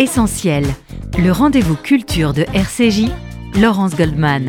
Essentiel, le rendez-vous culture de RCJ, Laurence Goldman.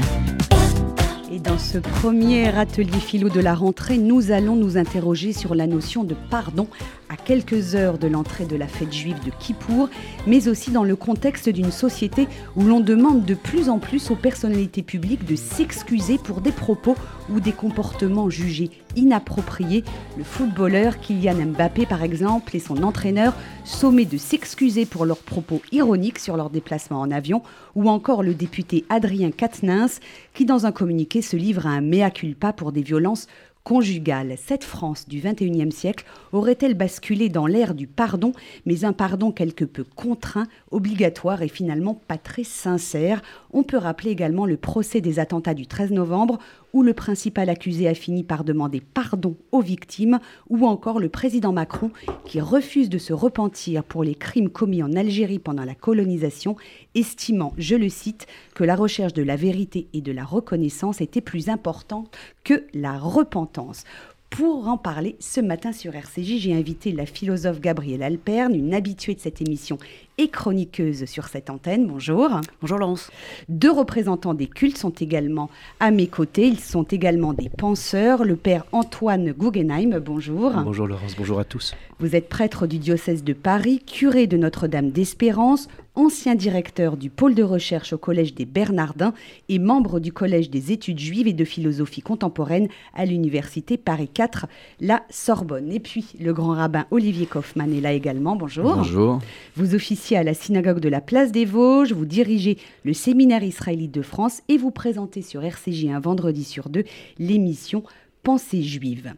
Et dans ce premier atelier philo de la rentrée, nous allons nous interroger sur la notion de pardon à quelques heures de l'entrée de la fête juive de Kippour, mais aussi dans le contexte d'une société où l'on demande de plus en plus aux personnalités publiques de s'excuser pour des propos ou des comportements jugés inappropriés. Le footballeur Kylian Mbappé, par exemple, et son entraîneur sommés de s'excuser pour leurs propos ironiques sur leur déplacement en avion, ou encore le député Adrien Quatennens, qui dans un communiqué se livre à un mea culpa pour des violences conjugale. Cette France du XXIe siècle aurait-elle basculé dans l'ère du pardon, mais un pardon quelque peu contraint, obligatoire et finalement pas très sincère On peut rappeler également le procès des attentats du 13 novembre, où le principal accusé a fini par demander pardon aux victimes, ou encore le président Macron qui refuse de se repentir pour les crimes commis en Algérie pendant la colonisation, estimant, je le cite, que la recherche de la vérité et de la reconnaissance était plus importante que la repentance. Pour en parler ce matin sur RCJ, j'ai invité la philosophe Gabrielle Alperne, une habituée de cette émission et chroniqueuse sur cette antenne. Bonjour. Bonjour Laurence. Deux représentants des cultes sont également à mes côtés. Ils sont également des penseurs. Le père Antoine Guggenheim, bonjour. Bonjour Laurence, bonjour à tous. Vous êtes prêtre du diocèse de Paris, curé de Notre-Dame d'Espérance, ancien directeur du pôle de recherche au Collège des Bernardins et membre du Collège des études juives et de philosophie contemporaine à l'Université Paris 4, la Sorbonne. Et puis le grand rabbin Olivier Kaufmann est là également. Bonjour. Bonjour. Vous officiez à la synagogue de la Place des Vosges, vous dirigez le séminaire israélite de France et vous présentez sur RCJ un vendredi sur deux l'émission Pensée juive.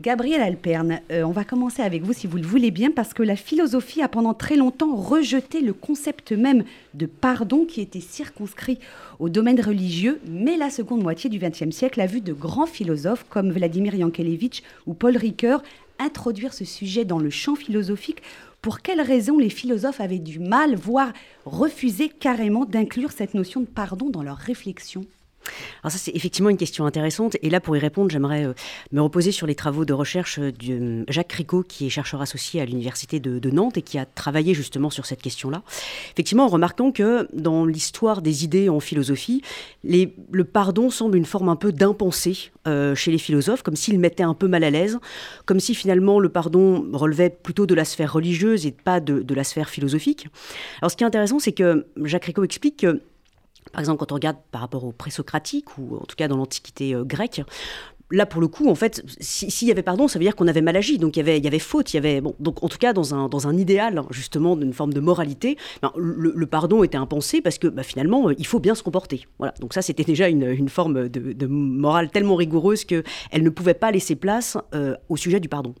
Gabriel Alperne, euh, on va commencer avec vous si vous le voulez bien, parce que la philosophie a pendant très longtemps rejeté le concept même de pardon qui était circonscrit au domaine religieux, mais la seconde moitié du XXe siècle a vu de grands philosophes comme Vladimir Yankelevitch ou Paul Ricoeur introduire ce sujet dans le champ philosophique. Pour quelles raisons les philosophes avaient du mal, voire refusé carrément d'inclure cette notion de pardon dans leurs réflexions alors ça, c'est effectivement une question intéressante. Et là, pour y répondre, j'aimerais euh, me reposer sur les travaux de recherche de euh, Jacques Cricot, qui est chercheur associé à l'Université de, Nantes et qui a travaillé justement sur cette question-là. Effectivement, en remarquant que dans l'histoire des idées en philosophie, le pardon semble une forme un peu d'impensé euh, chez les philosophes, comme s'ils mettaient un peu mal à l'aise, comme si finalement le pardon relevait plutôt de la sphère religieuse et pas de, de la sphère philosophique. Alors ce qui est intéressant, c'est que Jacques Cricot explique que par exemple, quand on regarde par rapport aux présocratiques, ou en tout cas dans l'Antiquité euh, grecque, là, pour le coup, en fait, s'il y avait pardon, ça veut dire qu'on avait mal agi. Donc, il y avait, y avait faute. Il y avait, bon, donc, en tout cas, dans un, dans un idéal, justement, d'une forme de moralité, ben, le, pardon était impensé parce que ben, finalement, euh, il faut bien se comporter. Voilà. Donc, ça, c'était déjà une, une forme de, morale tellement rigoureuse qu'elle ne pouvait pas laisser place euh, au sujet du pardon.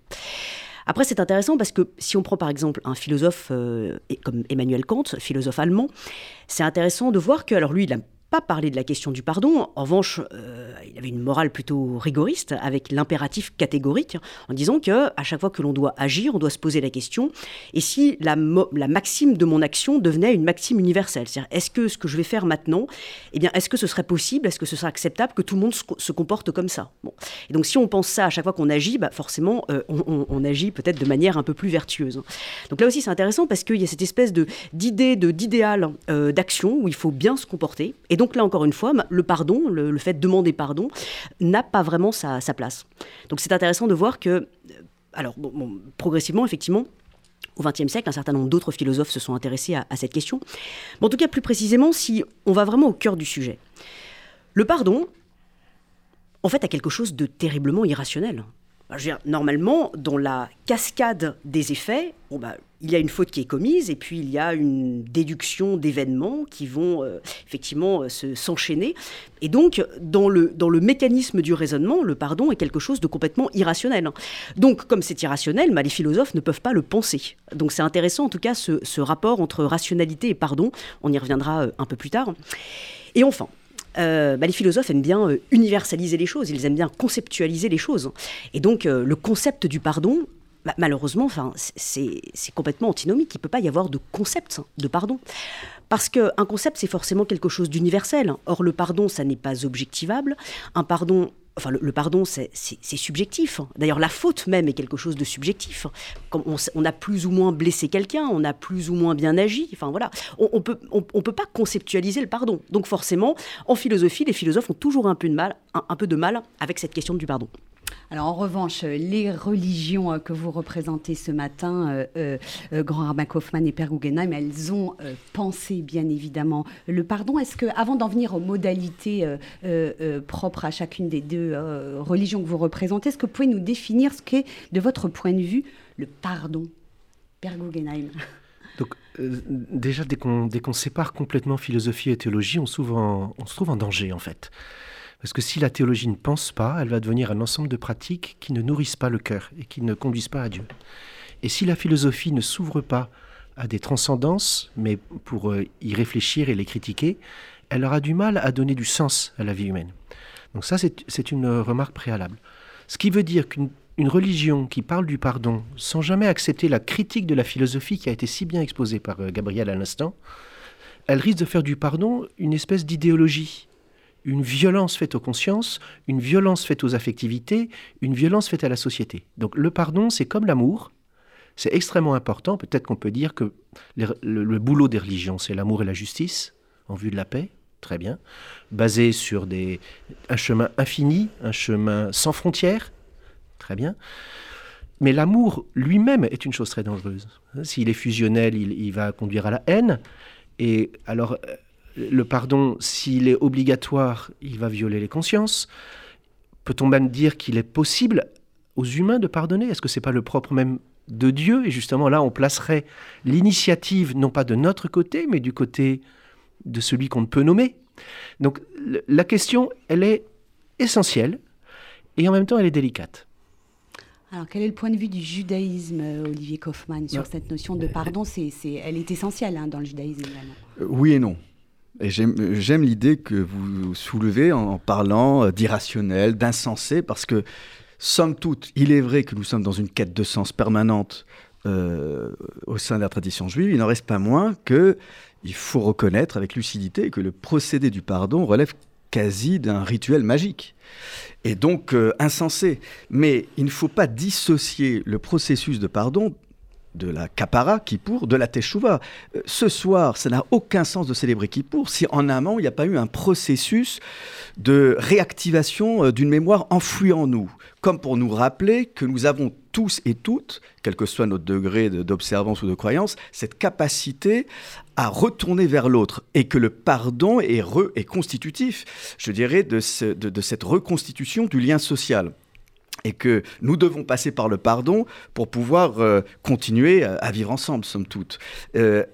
Après, c'est intéressant parce que si on prend par exemple un philosophe euh, comme Emmanuel Kant, philosophe allemand, c'est intéressant de voir que, alors lui, il a pas parlé de la question du pardon. En revanche, euh, il avait une morale plutôt rigoriste avec l'impératif catégorique en disant que à chaque fois que l'on doit agir, on doit se poser la question et si la, la maxime de mon action devenait une maxime universelle, c'est-à-dire est-ce que ce que je vais faire maintenant, eh bien est-ce que ce serait possible, est-ce que ce serait acceptable que tout le monde se, comporte comme ça? Bon. Et donc si on pense ça à chaque fois qu'on agit, bah forcément euh, on, agit peut-être de manière un peu plus vertueuse. Donc là aussi c'est intéressant parce qu'il y a cette espèce de d'idée de d'idéal euh, d'action où il faut bien se comporter et donc là, encore une fois, le pardon, le, fait de demander pardon, n'a pas vraiment sa, place. Donc c'est intéressant de voir que, euh, alors, progressivement, effectivement, au XXe siècle, un certain nombre d'autres philosophes se sont intéressés à, cette question. Mais en tout cas, plus précisément, si on va vraiment au cœur du sujet. Le pardon, en fait, a quelque chose de terriblement irrationnel. Normalement, dans la cascade des effets, bah, il y a une faute qui est commise et puis il y a une déduction d'événements qui vont euh, effectivement euh, se, s'enchaîner. Et donc, dans le, dans le mécanisme du raisonnement, le pardon est quelque chose de complètement irrationnel. Donc, comme c'est irrationnel, bah, les philosophes ne peuvent pas le penser. Donc, c'est intéressant en tout cas ce, ce, rapport entre rationalité et pardon. On y reviendra euh, un peu plus tard. Et enfin, bah, les philosophes aiment bien universaliser les choses, ils aiment bien conceptualiser les choses. Et donc le concept du pardon bah, malheureusement, c'est complètement antinomique. Il ne peut pas y avoir de concept de pardon. Parce qu'un concept, c'est forcément quelque chose d'universel. Or, le pardon, ça n'est pas objectivable. Un pardon, Enfin, le, pardon, c'est subjectif. D'ailleurs, la faute même est quelque chose de subjectif. Comme on, a plus ou moins blessé quelqu'un, on a plus ou moins bien agi. Enfin voilà, on, peut, on, peut pas conceptualiser le pardon. Donc forcément, en philosophie, les philosophes ont toujours un peu de mal, un peu de mal avec cette question du pardon. Alors en revanche, les religions euh, que vous représentez ce matin, euh, euh, Grand Rabbin Kaufmann et Père Guggenheim, elles ont pensé bien évidemment le pardon. Est-ce que, avant d'en venir aux modalités propres à chacune des deux religions que vous représentez, est-ce que vous pouvez nous définir ce qu'est, de votre point de vue, le pardon Père Guggenheim? Donc, déjà, dès qu'on, sépare complètement philosophie et théologie, on, on se trouve en danger, en fait. Parce que si la théologie ne pense pas, elle va devenir un ensemble de pratiques qui ne nourrissent pas le cœur et qui ne conduisent pas à Dieu. Et si la philosophie ne s'ouvre pas à des transcendances, mais pour euh, y réfléchir et les critiquer, elle aura du mal à donner du sens à la vie humaine. Donc ça, c'est une remarque préalable. Ce qui veut dire qu'une religion qui parle du pardon sans jamais accepter la critique de la philosophie qui a été si bien exposée par euh, Gabriel à l'instant, elle risque de faire du pardon une espèce d'idéologie une violence faite aux consciences, une violence faite aux affectivités, une violence faite à la société. Donc le pardon, c'est comme l'amour, c'est extrêmement important. Peut-être qu'on peut dire que le, boulot des religions, c'est l'amour et la justice en vue de la paix, très bien, basé sur des, un chemin infini, un chemin sans frontières, très bien. Mais l'amour lui-même est une chose très dangereuse. S'il est fusionnel, il, il, va conduire à la haine. Et alors, le pardon, s'il est obligatoire, il va violer les consciences. Peut-on même dire qu'il est possible aux humains de pardonner? Est-ce que ce n'est pas le propre même de Dieu? Et justement, là, on placerait l'initiative non pas de notre côté, mais du côté de celui qu'on ne peut nommer. Donc la question, elle est essentielle et en même temps, elle est délicate. Alors, quel est le point de vue du judaïsme, Olivier Kaufmann, sur cette notion de pardon? C'est, Elle est essentielle hein, dans le judaïsme également. Euh, oui et non. Et j'aime l'idée que vous soulevez en parlant euh, d'irrationnel, d'insensé, parce que, somme toute, il est vrai que nous sommes dans une quête de sens permanente euh, au sein de la tradition juive. Il n'en reste pas moins que il faut reconnaître avec lucidité que le procédé du pardon relève quasi d'un rituel magique et donc euh, insensé. Mais il ne faut pas dissocier le processus de pardon de la Kapara, Kippour, de la Teshuvah. Euh, ce soir, ça n'a aucun sens de célébrer Kippour si en amont, il n'y a pas eu un processus de réactivation euh, d'une mémoire enfouie en nous, comme pour nous rappeler que nous avons tous et toutes, quel que soit notre degré d'observance ou de croyance, cette capacité à retourner vers l'autre et que le pardon est, constitutif, je dirais, de cette reconstitution du lien social et que nous devons passer par le pardon pour pouvoir euh, continuer à, vivre ensemble, somme toute. Euh,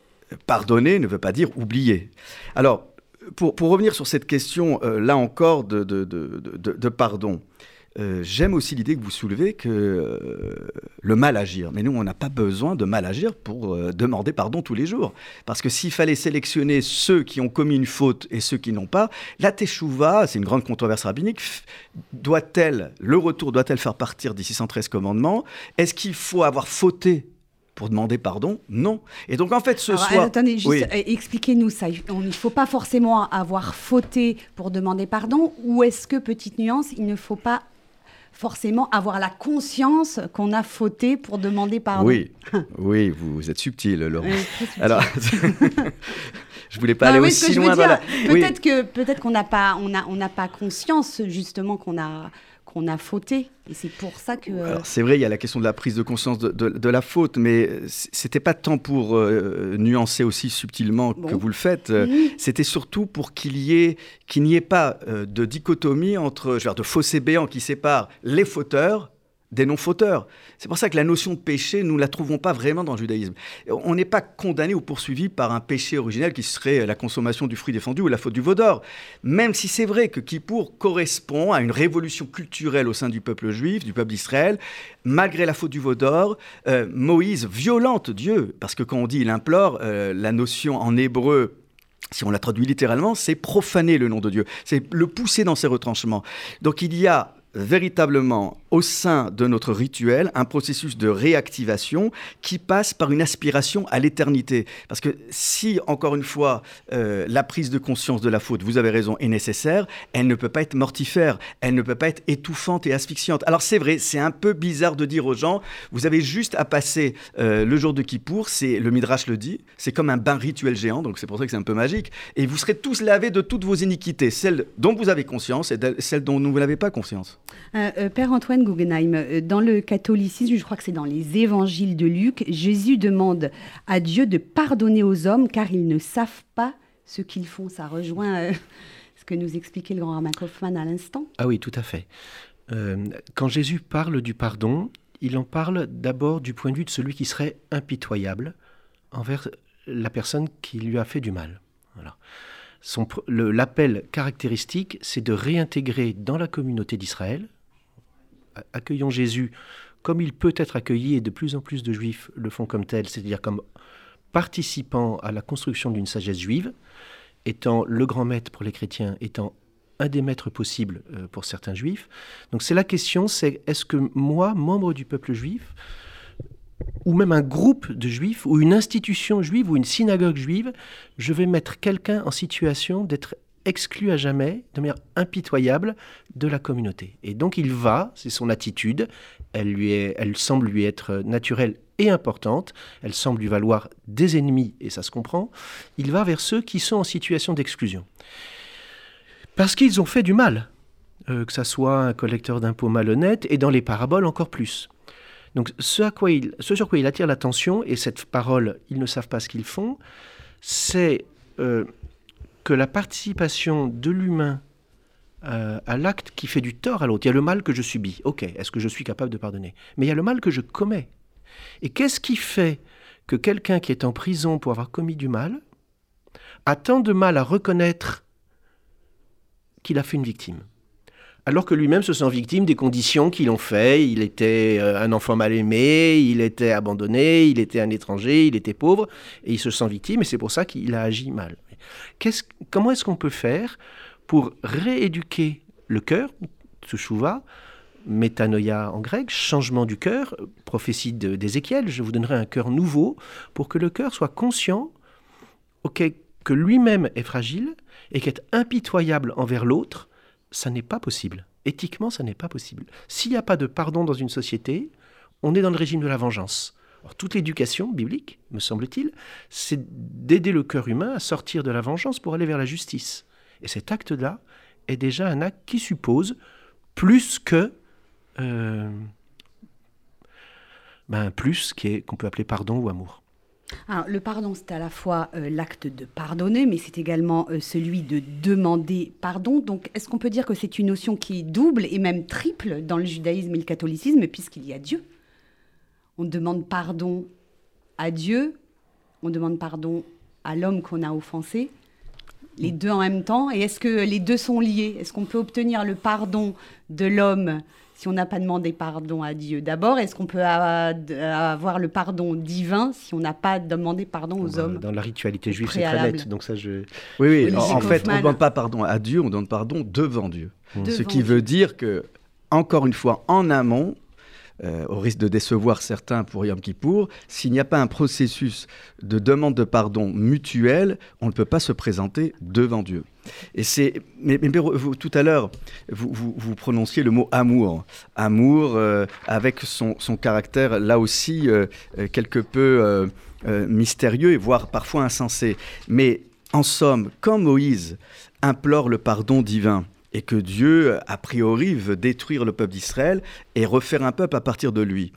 pardonner ne veut pas dire oublier. Alors, pour, revenir sur cette question, euh, là encore, de pardon, euh, j'aime aussi l'idée que vous soulevez que euh, le mal agir. Mais nous, on n'a pas besoin de mal agir pour euh, demander pardon tous les jours. Parce que s'il fallait sélectionner ceux qui ont commis une faute et ceux qui n'ont pas, la teshuva, c'est une grande controverse rabbinique, doit-elle, le retour doit-elle faire partir des 613 commandements? Est-ce qu'il faut avoir fauté pour demander pardon? Non. Et donc en fait, ce soir... Attendez, juste expliquez-nous ça. Il ne faut pas forcément avoir fauté pour demander pardon, ou est-ce que, petite nuance, il ne faut pas forcément avoir la conscience qu'on a fauté pour demander pardon. Oui, oui, vous êtes subtil, Laurent. Alors, je voulais pas aller aussi loin. Peut-être que peut-être qu'on n'a pas on a on n'a pas conscience justement qu'on a qu'on a fauté. Et c'est pour ça que. Euh, c'est vrai, il y a la question de la prise de conscience de, la faute, mais c'était pas tant pour euh, nuancer aussi subtilement que vous le faites. Euh, c'était surtout pour qu'il y ait qu'il n'y ait pas de dichotomie entre, je veux dire, de fossé béant qui sépare les fauteurs des non-fauteurs. C'est pour ça que la notion de péché, nous ne la trouvons pas vraiment dans le judaïsme. On n'est pas condamné ou poursuivi par un péché originel qui serait la consommation du fruit défendu ou la faute du veau d'or. Même si c'est vrai que Kippour correspond à une révolution culturelle au sein du peuple juif, du peuple d'Israël, malgré la faute du veau d'or, euh, Moïse violente Dieu, parce que quand on dit il implore, euh, la notion en hébreu si on la traduit littéralement, c'est profaner le nom de Dieu, c'est le pousser dans ses retranchements. Donc il y a véritablement au sein de notre rituel un processus de réactivation qui passe par une aspiration à l'éternité. Parce que si, encore une fois, euh, la prise de conscience de la faute, vous avez raison, est nécessaire, elle ne peut pas être mortifère, elle ne peut pas être étouffante et asphyxiante. Alors c'est vrai, c'est un peu bizarre de dire aux gens, vous avez juste à passer euh, le jour de Kippour, le Midrash le dit, c'est comme un bain rituel géant, donc c'est pour ça que c'est un peu magique, et vous serez tous lavés de toutes vos iniquités, celles dont vous avez conscience et celles dont vous n'avez pas conscience. Euh, Père Antoine Guggenheim, euh, dans le catholicisme, je crois que c'est dans les évangiles de Luc, Jésus demande à Dieu de pardonner aux hommes car ils ne savent pas ce qu'ils font. Ça rejoint euh, ce que nous expliquait le grand Armand Kaufmann à l'instant. Ah oui, tout à fait. quand Jésus parle du pardon, il en parle d'abord du point de vue de celui qui serait impitoyable envers la personne qui lui a fait du mal. Voilà. L'appel caractéristique, c'est de réintégrer dans la communauté d'Israël, accueillons Jésus comme il peut être accueilli, et de plus en plus de juifs le font comme tel, c'est-à-dire comme participant à la construction d'une sagesse juive, étant le grand maître pour les chrétiens, étant un des maîtres possibles euh, pour certains juifs. Donc c'est la question, c'est est-ce que moi, membre du peuple juif, ou même un groupe de juifs, ou une institution juive, ou une synagogue juive, je vais mettre quelqu'un en situation d'être exclu à jamais, de manière impitoyable, de la communauté. Et donc il va, c'est son attitude, elle, lui est, elle semble lui être naturelle et importante, elle semble lui valoir des ennemis, et ça se comprend, il va vers ceux qui sont en situation d'exclusion. Parce qu'ils ont fait du mal, euh, que ça soit un collecteur d'impôts malhonnête, et dans les paraboles encore plus. Donc ce, à quoi il, ce sur quoi il attire l'attention, et cette parole, ils ne savent pas ce qu'ils font, c'est euh, que la participation de l'humain euh, à l'acte qui fait du tort à l'autre, il y a le mal que je subis, ok, est-ce que je suis capable de pardonner? Mais il y a le mal que je commets. Et qu'est-ce qui fait que quelqu'un qui est en prison pour avoir commis du mal a tant de mal à reconnaître qu'il a fait une victime? Alors que lui-même se sent victime des conditions qui l'ont fait. Il était euh, un enfant mal aimé, il était abandonné, il était un étranger, il était pauvre, et il se sent victime, et c'est pour ça qu'il a agi mal. Comment est-ce qu'on peut faire pour rééduquer le cœur, tshuva, métanoïa en grec, changement du cœur, prophétie d'Ézéchiel, je vous donnerai un cœur nouveau, pour que le cœur soit conscient que lui-même est fragile et qu'être impitoyable envers l'autre, ça n'est pas possible. Éthiquement, ça n'est pas possible. S'il n'y a pas de pardon dans une société, on est dans le régime de la vengeance. Toute l'éducation biblique, me semble-t-il, c'est d'aider le cœur humain à sortir de la vengeance pour aller vers la justice. Et cet acte-là est déjà un acte qui suppose plus que euh, ben, plus qu'on peut appeler pardon ou amour. Le pardon, c'est à la fois euh, l'acte de pardonner, mais c'est également euh, celui de demander pardon. Donc, est-ce qu'on peut dire que c'est une notion qui est double et même triple dans le judaïsme et le catholicisme, puisqu'il y a Dieu? On demande pardon à Dieu, on demande pardon à l'homme qu'on a offensé, les deux en même temps. Et est-ce que les deux sont liés? Est-ce qu'on peut obtenir le pardon de l'homme si on n'a pas demandé pardon à Dieu? D'abord Est-ce qu'on peut avoir le pardon divin si on n'a pas demandé pardon aux hommes? Dans la ritualité juive, c'est très net. Donc ça, je... Oui, oui. En, fait, on ne demande pas pardon à Dieu, on demande pardon devant Dieu. Ce qui veut dire que, encore une fois, en amont, euh, au risque de décevoir certains pour Yom Kippour, s'il n'y a pas un processus de demande de pardon mutuel, on ne peut pas se présenter devant Dieu. Et c'est, mais, tout à l'heure, vous, vous, prononciez le mot amour, amour euh, avec son, son, caractère là aussi euh, quelque peu mystérieux et voire parfois insensé. Mais en somme, quand Moïse implore le pardon divin, et que Dieu, a priori, veut détruire le peuple d'Israël et refaire un peuple à partir de lui.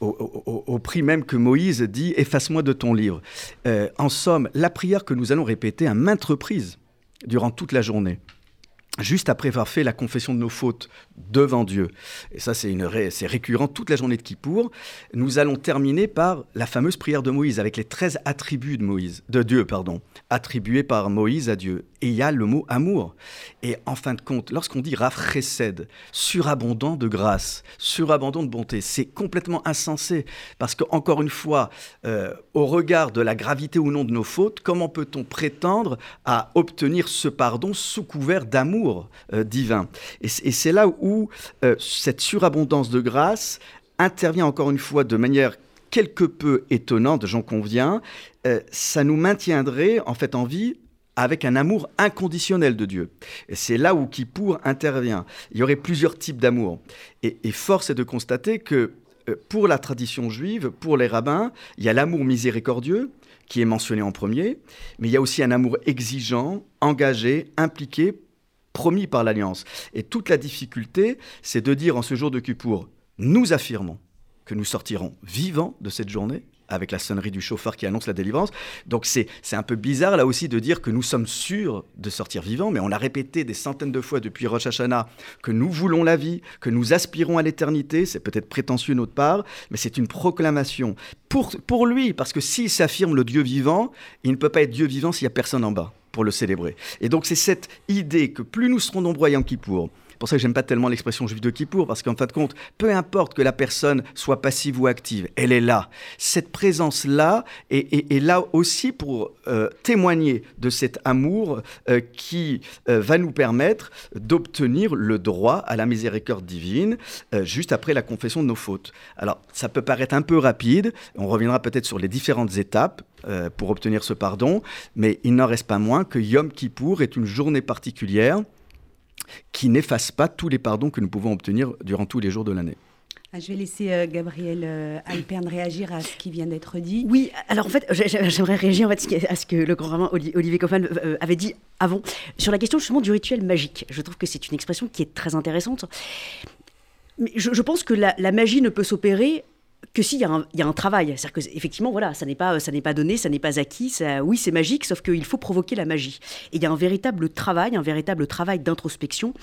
Au, prix même que Moïse dit Efface-moi de ton livre. Euh, en somme, la prière que nous allons répéter à maintes reprises durant toute la journée, juste après avoir fait la confession de nos fautes devant Dieu, et ça c'est, récurrent toute la journée de Kippour, nous allons terminer par la fameuse prière de Moïse, avec les 13 attributs de, Moïse, de Dieu, pardon, attribués par Moïse à Dieu. Et il y a le mot amour. Et en fin de compte, lorsqu'on dit Raf surabondant de grâce, surabondant de bonté, c'est complètement insensé, parce qu'encore une fois, euh, au regard de la gravité ou non de nos fautes, comment peut-on prétendre à obtenir ce pardon sous couvert d'amour? Amour divin. Et, c'est là où cette surabondance de grâce intervient encore une fois de manière quelque peu étonnante, j'en conviens, ça nous maintiendrait en fait en vie avec un amour inconditionnel de Dieu. Et c'est là où Kippour intervient. Il y aurait plusieurs types d'amour. Et, force est de constater que euh, pour la tradition juive, pour les rabbins, il y a l'amour miséricordieux qui est mentionné en premier, mais il y a aussi un amour exigeant, engagé, impliqué, promis par l'alliance. Et toute la difficulté, c'est de dire en ce jour de Kippour, nous affirmons que nous sortirons vivants de cette journée avec la sonnerie du chauffeur qui annonce la délivrance. Donc c'est un peu bizarre là aussi de dire que nous sommes sûrs de sortir vivants, mais on l'a répété des centaines de fois depuis Rosh Hashanah que nous voulons la vie, que nous aspirons à l'éternité. C'est peut-être prétentieux de notre part, mais c'est une proclamation pour, pour lui, parce que s'il s'affirme le Dieu vivant, il ne peut pas être Dieu vivant s'il n'y a personne en bas pour le célébrer. Et donc c'est cette idée que plus nous serons nombreux à qui pour c'est pour ça que j'aime pas tellement l'expression juif de Kippour, parce qu'en fin de compte, peu importe que la personne soit passive ou active, elle est là. Cette présence-là est, là aussi pour euh, témoigner de cet amour euh, qui euh, va nous permettre d'obtenir le droit à la miséricorde divine juste après la confession de nos fautes. Alors, ça peut paraître un peu rapide, on reviendra peut-être sur les différentes étapes pour obtenir ce pardon, mais il n'en reste pas moins que Yom Kippour est une journée particulière qui n'efface pas tous les pardons que nous pouvons obtenir durant tous les jours de l'année. Ah, je vais laisser euh, Gabriel euh, Alperne réagir à ce qui vient d'être dit. Oui, alors en fait, j'aimerais réagir en fait, à ce que le grand roman Olivier Kaufmann euh, avait dit avant, sur la question justement du rituel magique. Je trouve que c'est une expression qui est très intéressante. Mais je, pense que la magie ne peut s'opérer que s'il y, y, a un travail. C'est-à-dire qu'effectivement, voilà, ça n'est pas, pas donné, ça n'est pas acquis. Oui, c'est magique, sauf qu'il faut provoquer la magie. Et il y a un véritable travail, un véritable travail d'introspection.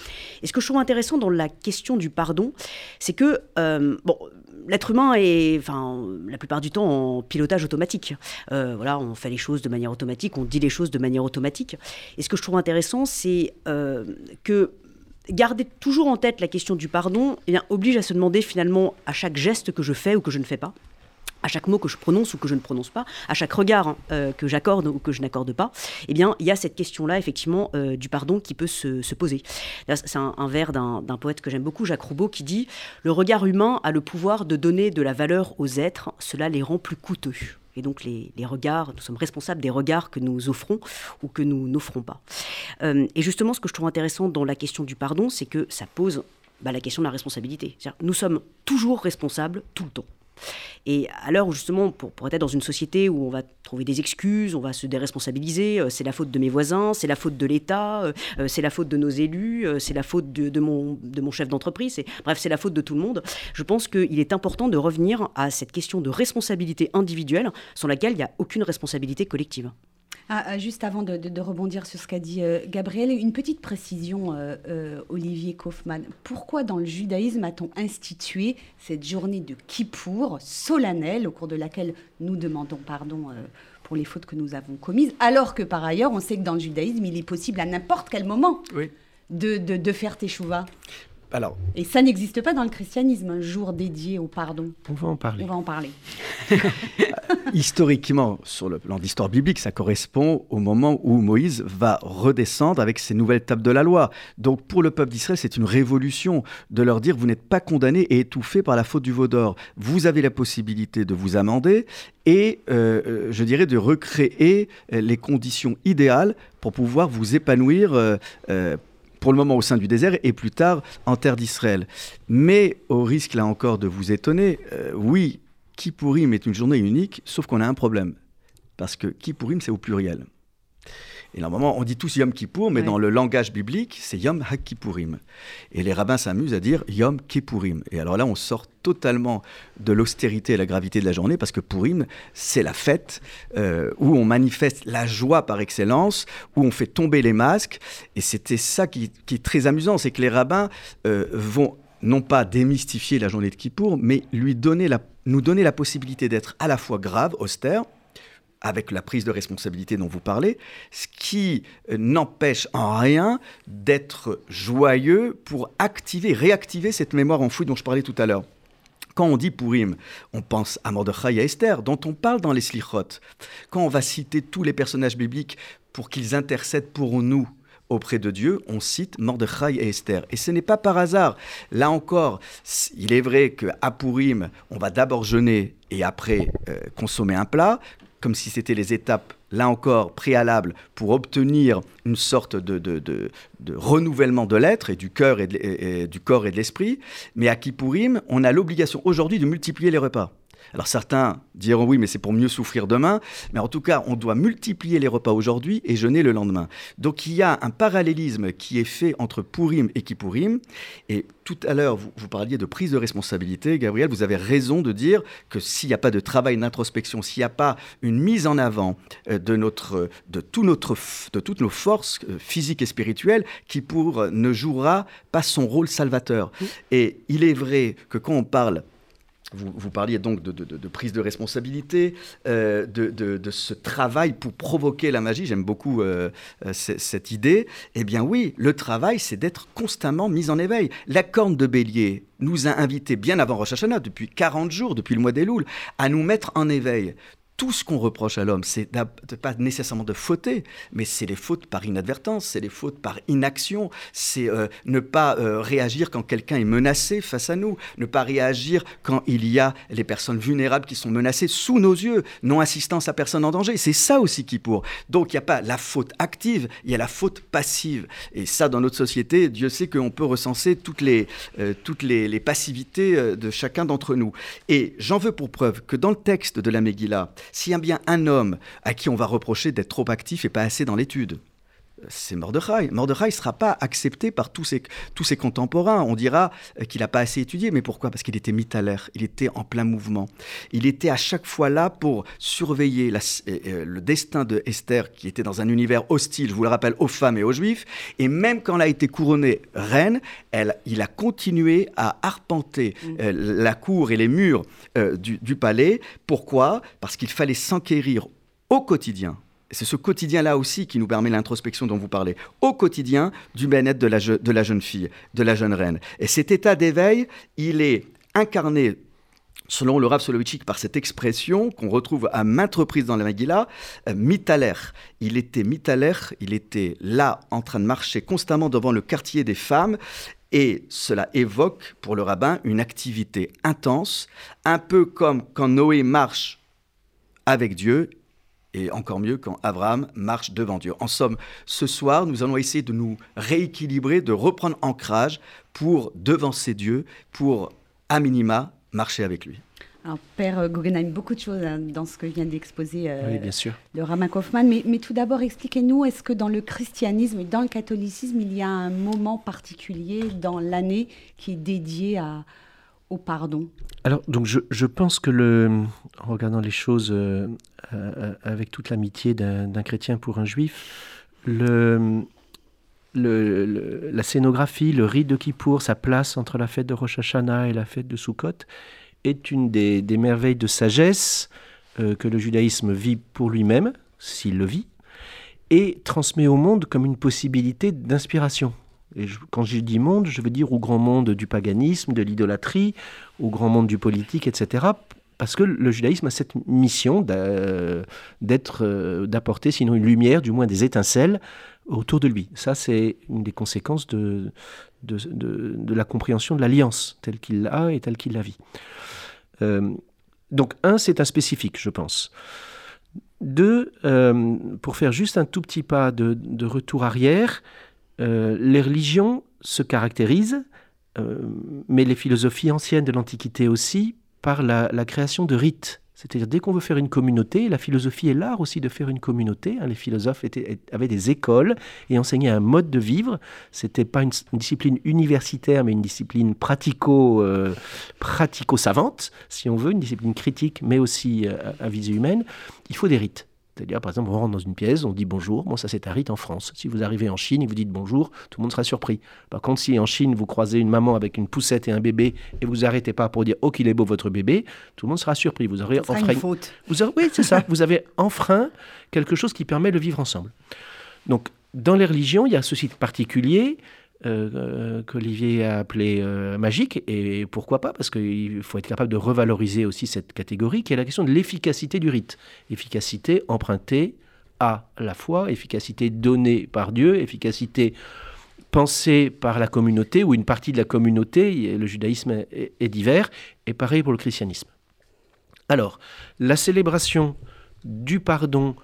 Et ce que je trouve intéressant dans la question du pardon, c'est que, euh, bon, l'être humain est, enfin, la plupart du temps en pilotage automatique. Euh, voilà, on fait les choses de manière automatique, on dit les choses de manière automatique. Et ce que je trouve intéressant, c'est euh, que garder toujours en tête la question du pardon eh bien, oblige à se demander finalement à chaque geste que je fais ou que je ne fais pas, à chaque mot que je prononce ou que je ne prononce pas, à chaque regard hein, euh, que j'accorde ou que je n'accorde pas, eh bien, il y a cette question-là, effectivement, euh, du pardon qui peut se, poser. C'est un, vers d'un poète que j'aime beaucoup, Jacques Roubaud, qui dit « Le regard humain a le pouvoir de donner de la valeur aux êtres, cela les rend plus coûteux. » Et donc les, regards, nous sommes responsables des regards que nous offrons ou que nous n'offrons pas. Euh, et justement, ce que je trouve intéressant dans la question du pardon, c'est que ça pose bah, la question de la responsabilité. Nous sommes toujours responsables tout le temps. Et à l'heure où justement, pour, être dans une société où on va trouver des excuses, on va se déresponsabiliser, euh, c'est la faute de mes voisins, c'est la faute de l'État, euh, euh, c'est la faute de nos élus, c'est la faute de, mon, de mon chef d'entreprise, bref, c'est la faute de tout le monde. Je pense qu'il est important de revenir à cette question de responsabilité individuelle sans laquelle il n'y a aucune responsabilité collective. Ah, ah, juste avant de, rebondir sur ce qu'a dit euh, Gabriel, une petite précision, euh, euh, Olivier Kaufmann. Pourquoi dans le judaïsme a-t-on institué cette journée de Kippour solennelle au cours de laquelle nous demandons pardon pour les fautes que nous avons commises, alors que par ailleurs, on sait que dans le judaïsme, il est possible à n'importe quel moment de, de, de, faire teshuva? Alors, et ça n'existe pas dans le christianisme, un jour dédié au pardon. On va en parler. On va en parler. Historiquement, sur le plan d'histoire biblique, ça correspond au moment où Moïse va redescendre avec ses nouvelles tables de la loi. Donc pour le peuple d'Israël, c'est une révolution de leur dire vous n'êtes pas condamnés et étouffés par la faute du veau d'or. Vous avez la possibilité de vous amender et, euh, euh, je dirais, de recréer les conditions idéales pour pouvoir vous épanouir euh, pour le moment au sein du désert et plus tard en terre d'Israël. Mais au risque là encore de vous étonner, euh, oui, Kippourim est une journée unique, sauf qu'on a un problème. Parce que Kippourim, c'est au pluriel. Et normalement, on dit tous Yom Kippour, mais dans le langage biblique, c'est Yom HaKippourim. Et les rabbins s'amusent à dire Yom Kippourim. Et alors là, on sort totalement de l'austérité et la gravité de la journée, parce que Purim, c'est la fête euh, où on manifeste la joie par excellence, où on fait tomber les masques. Et c'était ça qui, est très amusant, c'est que les rabbins euh, vont non pas démystifier la journée de Kippour, mais lui donner la, nous donner la possibilité d'être à la fois grave, austère, avec la prise de responsabilité dont vous parlez, ce qui euh, n'empêche en rien d'être joyeux pour activer, réactiver cette mémoire enfouie dont je parlais tout à l'heure. Quand on dit Purim, on pense à Mordechai et à Esther, dont on parle dans les Slichot. Quand on va citer tous les personnages bibliques pour qu'ils intercèdent pour nous auprès de Dieu, on cite Mordechai et Esther. Et ce n'est pas par hasard. Là encore, il est vrai qu'à Purim, on va d'abord jeûner et après euh, consommer un plat, comme si c'était les étapes, là encore, préalables pour obtenir une sorte de, renouvellement de l'être et du cœur et, et, du corps et de l'esprit. Mais à Kippourim, on a l'obligation aujourd'hui de multiplier les repas. Alors certains diront oui, mais c'est pour mieux souffrir demain. Mais en tout cas, on doit multiplier les repas aujourd'hui et jeûner le lendemain. Donc il y a un parallélisme qui est fait entre Purim et Kippourim. Et tout à l'heure, vous, vous, parliez de prise de responsabilité, Gabriel. Vous avez raison de dire que s'il n'y a pas de travail d'introspection, s'il n'y a pas une mise en avant euh, de, notre, de, tout notre, de toutes nos forces euh, physiques et spirituelles, Kippour ne jouera pas son rôle salvateur. Et il est vrai que quand on parle vous, parliez donc de, prise de responsabilité, euh, de, ce travail pour provoquer la magie. J'aime beaucoup euh, euh, cette idée. Eh bien oui, le travail, c'est d'être constamment mis en éveil. La corne de bélier nous a invités bien avant Rosh Hashanah, depuis 40 jours, depuis le mois d'Elul, à nous mettre en éveil tout ce qu'on reproche à l'homme, c'est pas nécessairement de fauter, mais c'est les fautes par inadvertance, c'est les fautes par inaction, c'est euh, ne pas euh, réagir quand quelqu'un est menacé face à nous, ne pas réagir quand il y a les personnes vulnérables qui sont menacées sous nos yeux, non assistance à personne en danger. C'est ça aussi qui pour. Donc il n'y a pas la faute active, il y a la faute passive. Et ça, dans notre société, Dieu sait qu'on peut recenser toutes les, euh, toutes les, passivités de chacun d'entre nous. Et j'en veux pour preuve que dans le texte de la Megillah, s'il y a bien un homme à qui on va reprocher d'être trop actif et pas assez dans l'étude, c'est Mordechai. Mordechai ne sera pas accepté par tous ses, tous ses contemporains. On dira qu'il n'a pas assez étudié. Mais pourquoi? Parce qu'il était l'air. il était en plein mouvement. Il était à chaque fois là pour surveiller le destin de Esther, qui était dans un univers hostile, je vous le rappelle, aux femmes et aux juifs. Et même quand elle a été couronnée reine, elle, il a continué à arpenter mm. euh, la cour et les murs euh, du, du palais. Pourquoi? Parce qu'il fallait s'enquérir au quotidien c'est ce quotidien-là aussi qui nous permet l'introspection dont vous parlez, au quotidien du bien-être de la, jeune fille, de la jeune reine. Et cet état d'éveil, il est incarné selon le Rav Soloveitchik, par cette expression qu'on retrouve à maintes reprises dans la Megillah, euh, mitaler. Il était mitaler, il était là en train de marcher constamment devant le quartier des femmes et cela évoque pour le rabbin une activité intense, un peu comme quand Noé marche avec Dieu et encore mieux quand Abraham marche devant Dieu. En somme, ce soir, nous allons essayer de nous rééquilibrer, de reprendre ancrage pour devancer Dieu, pour, à minima, marcher avec lui. Alors, Père Guggenheim, beaucoup de choses hein, dans ce que vient d'exposer euh, bien sûr. le Ramin Kaufmann. Mais, mais tout d'abord, expliquez-nous, est-ce que dans le christianisme et dans le catholicisme, il y a un moment particulier dans l'année qui est dédié à, au pardon? Alors, donc je, je, pense que le, en regardant les choses euh, avec toute l'amitié d'un chrétien pour un juif, la scénographie, le rite de Kippour, sa place entre la fête de Rosh Hashanah et la fête de Sukkot, est une des, des merveilles de sagesse euh, que le judaïsme vit pour lui-même, s'il le vit, et transmet au monde comme une possibilité d'inspiration. Et quand je dis monde, je veux dire au grand monde du paganisme, de l'idolâtrie, au grand monde du politique, etc. Parce que le judaïsme a cette mission d'être, euh, d'apporter sinon une lumière, du moins des étincelles autour de lui. Ça, c'est une des conséquences de, la compréhension de l'alliance telle qu'il l'a et telle qu'il la vit. Euh, donc, un, c'est un spécifique, je pense. Deux, euh, pour faire juste un tout petit pas de, retour arrière, les religions se caractérisent, mais les philosophies anciennes de l'Antiquité aussi, par la, création de rites. C'est-à-dire, dès qu'on veut faire une communauté, la philosophie est l'art aussi de faire une communauté. Hein. les philosophes avaient des écoles et enseignaient un mode de vivre. Ce n'était pas une, discipline universitaire, mais une discipline euh, pratico-savante, si on veut, une discipline critique, mais aussi à visée humaine. Il faut des rites. C'est-à-dire, par exemple, on rentre dans une pièce, on dit bonjour. Bon, ça, c'est un rite en France. Si vous arrivez en Chine et vous dites bonjour, tout le monde sera surpris. Par contre, si en Chine, vous croisez une maman avec une poussette et un bébé et vous arrêtez pas pour dire oh qu'il est beau votre bébé, tout le monde sera surpris. Vous aurez enfreint. Une faute. Vous oui, c'est ça. vous avez enfreint quelque chose qui permet de vivre ensemble. Donc, dans les religions, il y a ce site particulier euh, qu'Olivier a appelé euh, magique. Et pourquoi pas Parce qu'il faut être capable de revaloriser aussi cette catégorie, qui est la question de l'efficacité du rite. Efficacité empruntée à la foi, efficacité donnée par Dieu, efficacité pensée par la communauté ou une partie de la communauté, le judaïsme est, divers, et pareil pour le christianisme. Alors, la célébration du pardon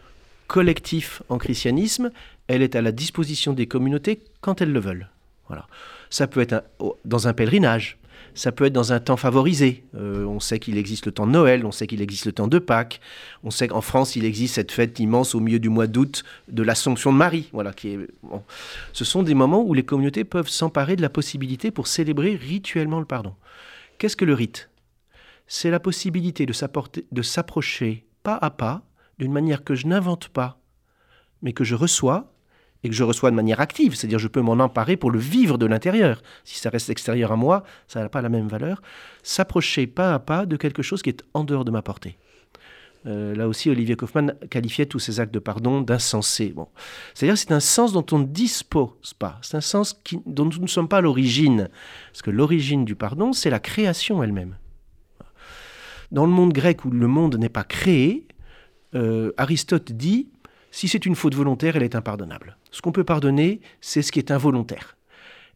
collectif en christianisme, elle est à la disposition des communautés quand elles le veulent. Voilà. Ça peut être dans un pèlerinage, ça peut être dans un temps favorisé. Euh, on sait qu'il existe le temps de Noël, on sait qu'il existe le temps de Pâques, on sait qu'en France il existe cette fête immense au milieu du mois d'août de l'Assomption de Marie. Voilà, qui est, Ce sont des moments où les communautés peuvent s'emparer de la possibilité pour célébrer rituellement le pardon. Qu'est-ce que le rite? C'est la possibilité de s'approcher pas à pas, d'une manière que je n'invente pas, mais que je reçois et que je reçois de manière active, c'est-à-dire je peux m'en emparer pour le vivre de l'intérieur. Si ça reste extérieur à moi, ça n'a pas la même valeur. S'approcher pas à pas de quelque chose qui est en dehors de ma portée. Euh, là aussi, Olivier Kaufmann qualifiait tous ces actes de pardon d'insensés. Bon. C'est-à-dire c'est un sens dont on ne dispose pas, c'est un sens dont nous ne sommes pas l'origine. Parce que l'origine du pardon, c'est la création elle-même. Dans le monde grec où le monde n'est pas créé, euh, Aristote dit si c'est une faute volontaire, elle est impardonnable. Ce qu'on peut pardonner, c'est ce qui est involontaire.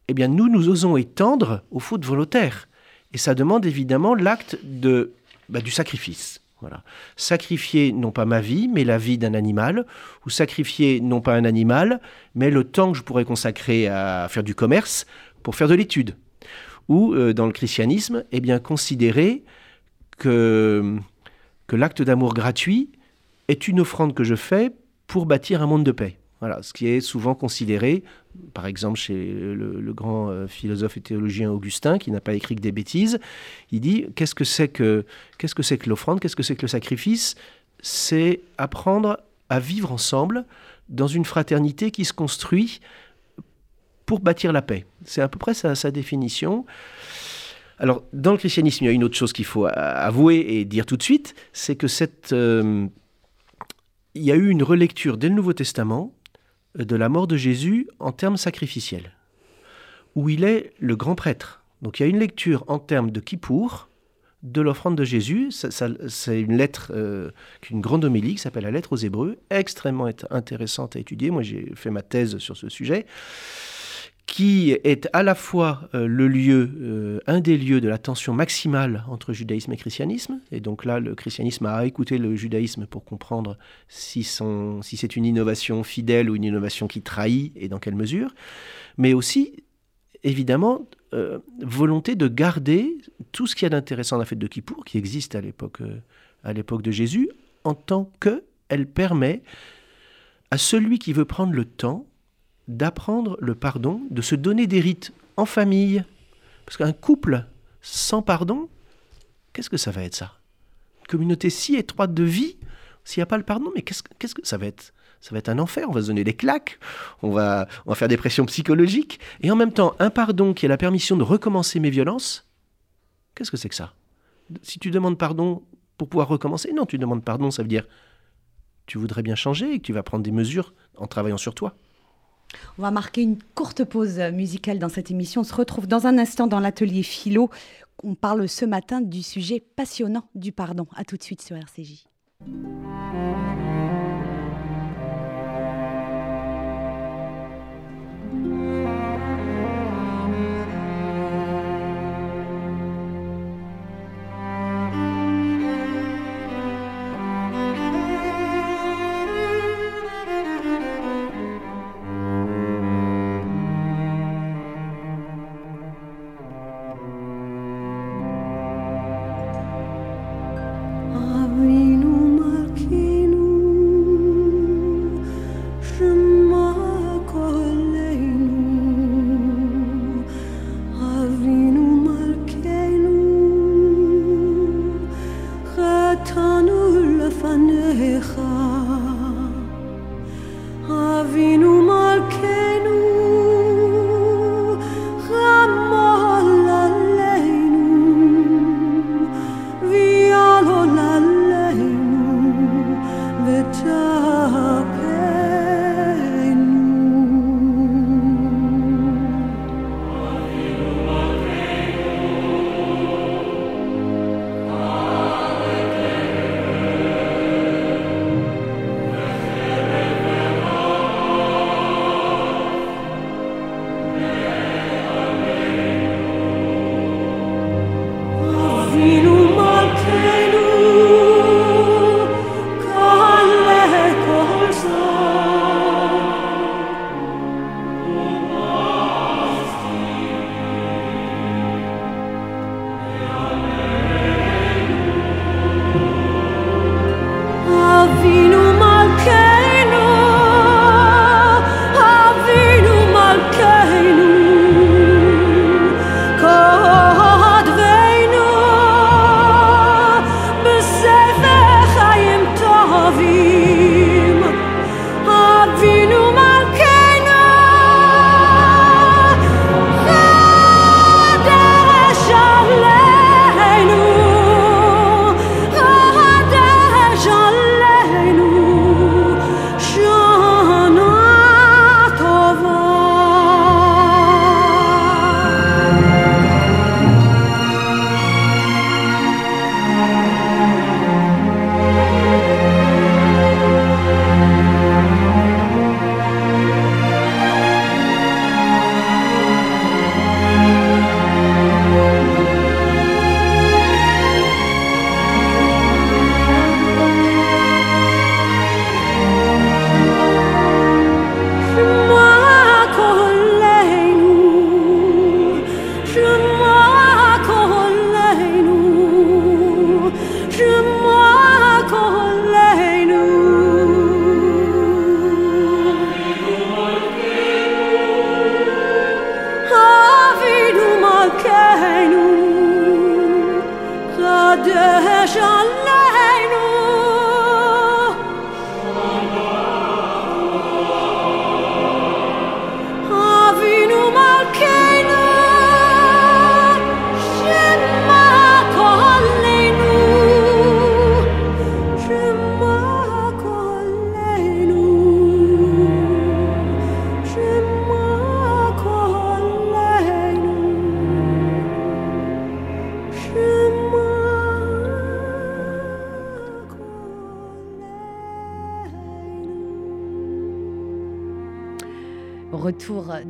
Eh bien, nous, nous osons étendre aux fautes volontaires. Et ça demande évidemment l'acte de, bah, du sacrifice. Voilà. Sacrifier non pas ma vie, mais la vie d'un animal, ou sacrifier non pas un animal, mais le temps que je pourrais consacrer à faire du commerce pour faire de l'étude. Ou, euh, dans le christianisme, eh bien, considérer que, que l'acte d'amour gratuit est une offrande que je fais pour bâtir un monde de paix. Voilà, ce qui est souvent considéré, par exemple chez le, grand euh, philosophe et théologien Augustin, qui n'a pas écrit que des bêtises, il dit qu'est-ce que c'est que l'offrande, qu'est-ce que c'est que le sacrifice? C'est apprendre à vivre ensemble dans une fraternité qui se construit pour bâtir la paix. C'est à peu près sa, définition. Alors, dans le christianisme, il y a une autre chose qu'il faut avouer et dire tout de suite, c'est que cette euh, il y a eu une relecture dès le Nouveau Testament de la mort de Jésus en termes sacrificiels, où il est le grand prêtre. Donc il y a une lecture en termes de Kippour de l'offrande de Jésus. c'est une lettre, euh, une grande homélie qui s'appelle la lettre aux Hébreux, extrêmement intéressante à étudier. Moi j'ai fait ma thèse sur ce sujet qui est à la fois euh, le lieu, euh, un des lieux de la tension maximale entre judaïsme et christianisme. Et donc là, le christianisme a écouté le judaïsme pour comprendre si, c'est une innovation fidèle ou une innovation qui trahit et dans quelle mesure. Mais aussi, évidemment, euh, volonté de garder tout ce qu'il y a d'intéressant dans la fête de Kippour, qui existe à l'époque, à l'époque de Jésus, en tant qu'elle permet à celui qui veut prendre le temps d'apprendre le pardon, de se donner des rites en famille. Parce qu'un couple sans pardon, qu'est-ce que ça va être ça? Une communauté si étroite de vie, s'il n'y a pas le pardon, mais qu'est-ce, qu'est-ce que ça va être? Ça va être un enfer, on va se donner des claques, on va, on faire des pressions psychologiques, et en même temps, un pardon qui est la permission de recommencer mes violences, qu'est-ce que c'est que ça? Si tu demandes pardon pour pouvoir recommencer, non, tu demandes pardon, ça veut dire tu voudrais bien changer et que tu vas prendre des mesures en travaillant sur toi. On va marquer une courte pause musicale dans cette émission. On se retrouve dans un instant dans l'atelier philo. On parle ce matin du sujet passionnant du pardon. A tout de suite sur RCJ.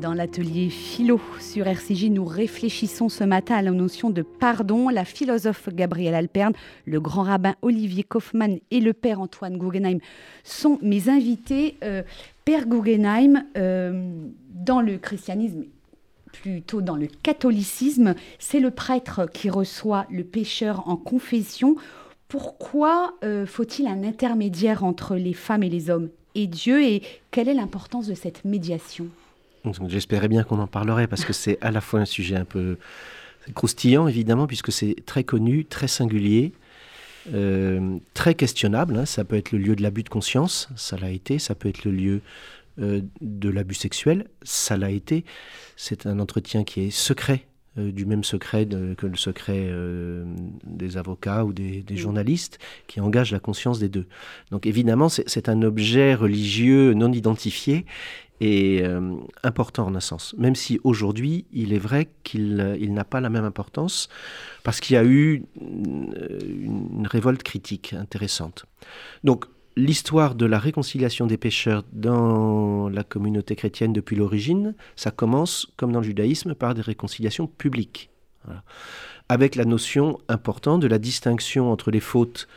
Dans l'atelier philo sur RCJ, nous réfléchissons ce matin à la notion de pardon. La philosophe Gabrielle Alperne, le grand rabbin Olivier Kaufmann et le père Antoine Guggenheim sont mes invités. Euh, père Guggenheim, euh, dans le christianisme, plutôt dans le catholicisme, c'est le prêtre qui reçoit le pécheur en confession. Pourquoi euh, faut-il un intermédiaire entre les femmes et les hommes et Dieu et quelle est l'importance de cette médiation? J'espérais bien qu'on en parlerait parce que c'est à la fois un sujet un peu croustillant, évidemment, puisque c'est très connu, très singulier, euh, très questionnable. Hein. Ça peut être le lieu de l'abus de conscience, ça l'a été. Ça peut être le lieu euh, de l'abus sexuel, ça l'a été. C'est un entretien qui est secret, euh, du même secret que le secret des avocats ou des, des, journalistes, qui engage la conscience des deux. Donc évidemment, c'est un objet religieux non identifié est euh, important en un sens, même si aujourd'hui il est vrai qu'il euh, n'a pas la même importance parce qu'il y a eu euh, une, révolte critique intéressante. Donc l'histoire de la réconciliation des pécheurs dans la communauté chrétienne depuis l'origine, ça commence, comme dans le judaïsme, par des réconciliations publiques, avec la notion importante de la distinction entre les fautes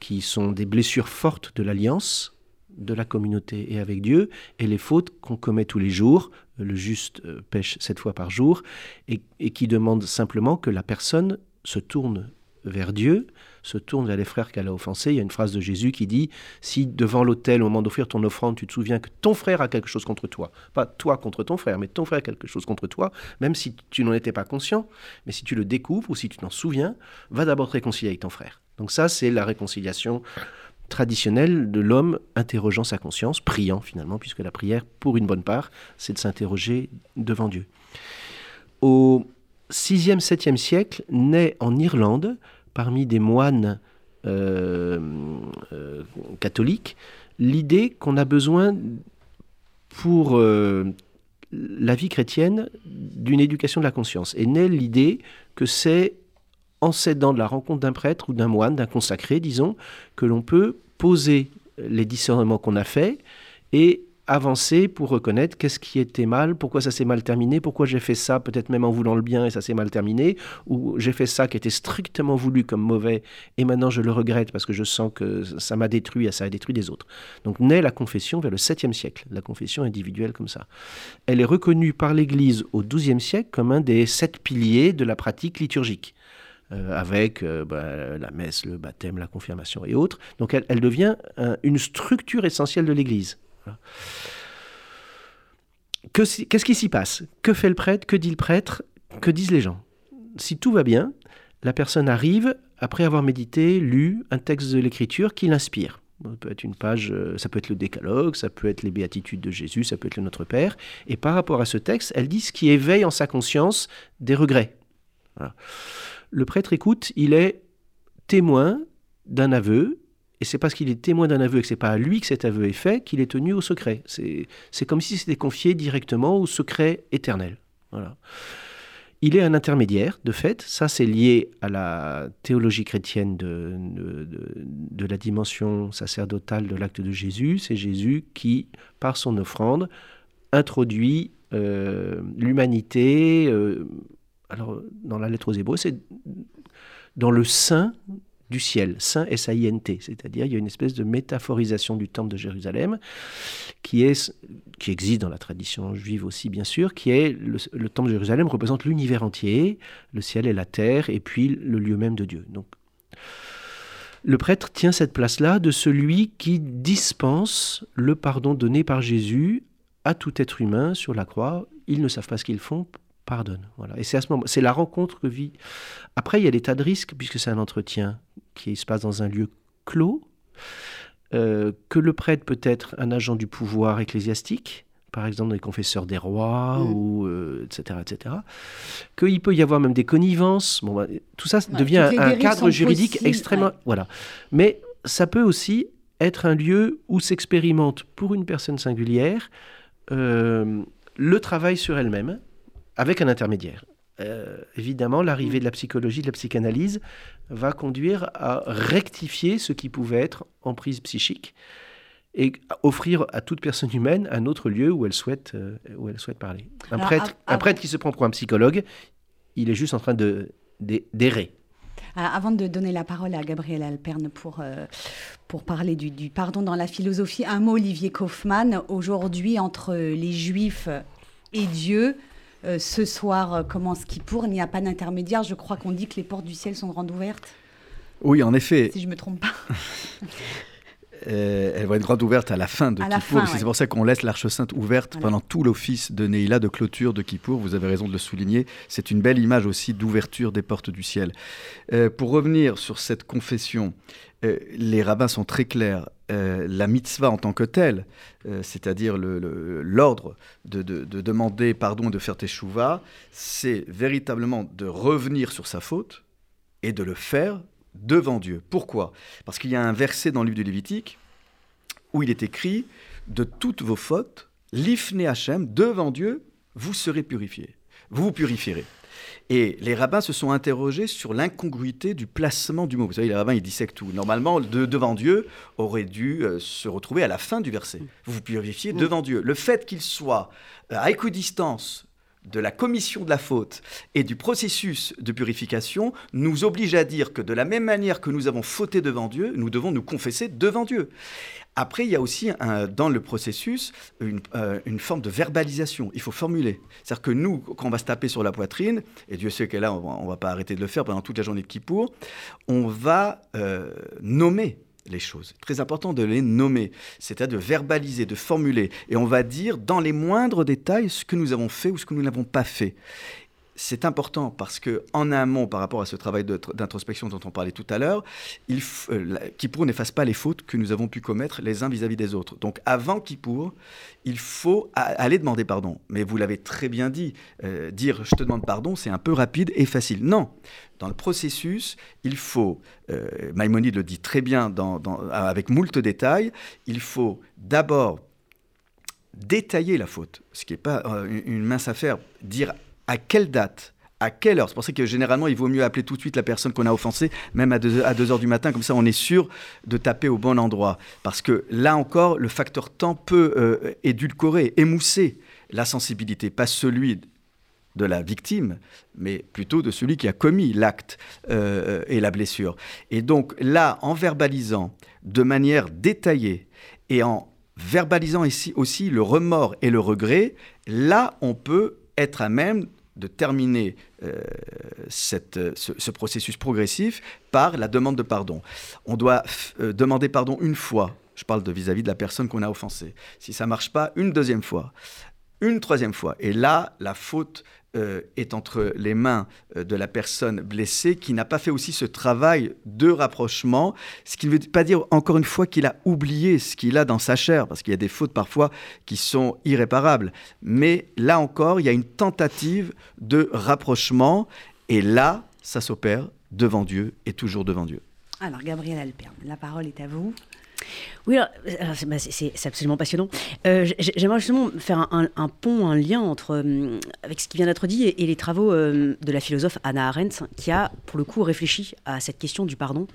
qui sont des blessures fortes de l'alliance, de la communauté et avec Dieu, et les fautes qu'on commet tous les jours, le juste euh, pêche sept fois par jour, et, qui demande simplement que la personne se tourne vers Dieu, se tourne vers les frères qu'elle a offensés. Il y a une phrase de Jésus qui dit Si devant l'autel, au moment d'offrir ton offrande, tu te souviens que ton frère a quelque chose contre toi, pas toi contre ton frère, mais ton frère a quelque chose contre toi, même si tu n'en étais pas conscient, mais si tu le découvres ou si tu t'en souviens, va d'abord te réconcilier avec ton frère. Donc, ça, c'est la réconciliation traditionnel de l'homme interrogeant sa conscience, priant finalement, puisque la prière, pour une bonne part, c'est de s'interroger devant Dieu. Au 6e, 7e siècle, naît en Irlande, parmi des moines euh, euh, catholiques, l'idée qu'on a besoin pour euh, la vie chrétienne d'une éducation de la conscience. Et naît l'idée que c'est en s'aidant de la rencontre d'un prêtre ou d'un moine, d'un consacré, disons, que l'on peut poser les discernements qu'on a faits et avancer pour reconnaître qu'est-ce qui était mal, pourquoi ça s'est mal terminé, pourquoi j'ai fait ça, peut-être même en voulant le bien et ça s'est mal terminé, ou j'ai fait ça qui était strictement voulu comme mauvais et maintenant je le regrette parce que je sens que ça m'a détruit et ça a détruit des autres. Donc naît la confession vers le 7e siècle, la confession individuelle comme ça. Elle est reconnue par l'Église au 12e siècle comme un des sept piliers de la pratique liturgique. avec bah, la messe, le baptême, la confirmation et autres. Donc elle, devient une structure essentielle de l'Église. Qu'est-ce qui s'y passe? Que fait le prêtre? Que dit le prêtre? Que disent les gens? Si tout va bien, la personne arrive après avoir médité, lu un texte de l'Écriture qui l'inspire. Ça peut être une page, euh, ça peut être le décalogue, ça peut être les béatitudes de Jésus, ça peut être le Notre Père. Et par rapport à ce texte, elle dit ce qui éveille en sa conscience des regrets. Le prêtre écoute, il est témoin d'un aveu, et c'est parce qu'il est témoin d'un aveu et que c'est pas à lui que cet aveu est fait qu'il est tenu au secret. C'est comme si c'était confié directement au secret éternel. Voilà. Il est un intermédiaire, de fait. Ça, c'est lié à la théologie chrétienne de, de, la dimension sacerdotale de l'acte de Jésus. C'est Jésus qui, par son offrande, introduit euh, l'humanité. Euh, alors, dans la lettre aux Hébreux, c'est dans le sein du ciel, Saint S-A-I-N-T, c'est-à-dire il y a une espèce de métaphorisation du temple de Jérusalem qui, est, qui existe dans la tradition juive aussi bien sûr, qui est le, temple de Jérusalem représente l'univers entier, le ciel et la terre, et puis le lieu même de Dieu. Donc le prêtre tient cette place-là de celui qui dispense le pardon donné par Jésus à tout être humain sur la croix. Ils ne savent pas ce qu'ils font, pardonne. Voilà. Et c'est à ce moment, c'est la rencontre que vit. Après, il y a des tas de risques puisque c'est un entretien qui se passe dans un lieu clos, euh, que le prêtre peut être un agent du pouvoir ecclésiastique, par exemple dans les confesseurs des rois, mm. ou, etc., euh, etc. Qu'il peut y avoir même des connivences. Bon, bah, tout ça devient un, cadre juridique extrêmement... Voilà. Mais ça peut aussi être un lieu où s'expérimente pour une personne singulière euh, le travail sur elle-même avec un intermédiaire. Euh, évidemment, l'arrivée de la psychologie, de la psychanalyse, va conduire à rectifier ce qui pouvait être emprise psychique et offrir à toute personne humaine un autre lieu où elle souhaite, euh, où elle souhaite parler. Un, prêtre, un prêtre qui se prend pour un psychologue, il est juste en train de d'errer. Avant de donner la parole à Gabriel Alperne pour, euh, pour parler du, du, pardon dans la philosophie, un mot, Olivier Kaufmann. Aujourd'hui, entre les Juifs et Dieu, euh, ce soir euh, commence qui pour, il n'y a pas d'intermédiaire. Je crois qu'on dit que les portes du ciel sont grandes ouvertes. Oui, en effet. Si je ne me trompe pas. Euh, elle va être grande ouverte à la fin de Kippour. C'est pour ça qu'on laisse l'Arche Sainte ouverte pendant tout l'office de Neila, de clôture de Kippour. Vous avez raison de le souligner. C'est une belle image aussi d'ouverture des portes du ciel. pour revenir sur cette confession, les rabbins sont très clairs. La mitzvah en tant que telle, euh, c'est-à-dire l'ordre de, demander pardon et de faire teshuva, c'est véritablement de revenir sur sa faute et de le faire devant Dieu. Pourquoi? Parce qu'il y a un verset dans le livre du Lévitique où il est écrit de toutes vos fautes, l'ifne Hachem, devant Dieu, vous serez purifiés. Vous vous purifierez. Et les rabbins se sont interrogés sur l'incongruité du placement du mot. Vous savez, les rabbins, ils dissèquent tout. Normalement, devant Dieu aurait dû euh, se retrouver à la fin du verset. Vous vous purifiez mm. devant Dieu. Le fait qu'il soit euh, à équidistance de la commission de la faute et du processus de purification nous oblige à dire que de la même manière que nous avons fauté devant Dieu, nous devons nous confesser devant Dieu. Après, il y a aussi dans le processus euh, une, forme de verbalisation. Il faut formuler. C'est-à-dire que nous, quand on va se taper sur la poitrine, et Dieu sait que là, on ne va pas arrêter de le faire pendant toute la journée de Kippour, on va euh, nommer les choses. Très important de les nommer, c'est-à-dire de verbaliser, de formuler. Et on va dire dans les moindres détails ce que nous avons fait ou ce que nous n'avons pas fait c'est important parce que en amont, par rapport à ce travail d'introspection dont on parlait tout à l'heure, euh, Kippour n'efface pas les fautes que nous avons pu commettre les uns vis-à-vis des autres. Donc avant Kippour, il faut aller demander pardon. Mais vous l'avez très bien dit, euh, dire je te demande pardon, c'est un peu rapide et facile. Non, dans le processus, il faut, euh, Maïmonide le dit très bien avec moult détails, il faut d'abord détailler la faute, ce qui n'est pas une mince affaire, dire à quelle date à quelle heure? C'est pour ça que généralement, il vaut mieux appeler tout de suite la personne qu'on a offensée, même à 2, à 2 heures du matin, comme ça on est sûr de taper au bon endroit. Parce que là encore, le facteur temps peut euh, édulcorer, émousser la sensibilité, pas celui de la victime, mais plutôt de celui qui a commis l'acte euh, et la blessure. Et donc là, en verbalisant de manière détaillée et en verbalisant ici aussi le remords et le regret, là, on peut être à même de terminer euh, cette, ce, processus progressif par la demande de pardon. On doit euh, demander pardon une fois. Je parle de vis-à-vis de la personne qu'on a offensée. Si ça marche pas, une deuxième fois, une troisième fois. Et là, la faute euh, est entre les mains euh, de la personne blessée qui n'a pas fait aussi ce travail de rapprochement, ce qui ne veut pas dire encore une fois qu'il a oublié ce qu'il a dans sa chair, parce qu'il y a des fautes parfois qui sont irréparables. Mais là encore, il y a une tentative de rapprochement, et là, ça s'opère devant Dieu et toujours devant Dieu. Alors, Gabriel Alperne, la parole est à vous. Oui, bah, c'est absolument passionnant. Euh, j'aimerais justement faire un, pont, un lien entre, euh, avec ce qui vient d'être dit et, les travaux euh, de la philosophe Anna Arendt, qui a, pour le coup, réfléchi à cette question du pardon.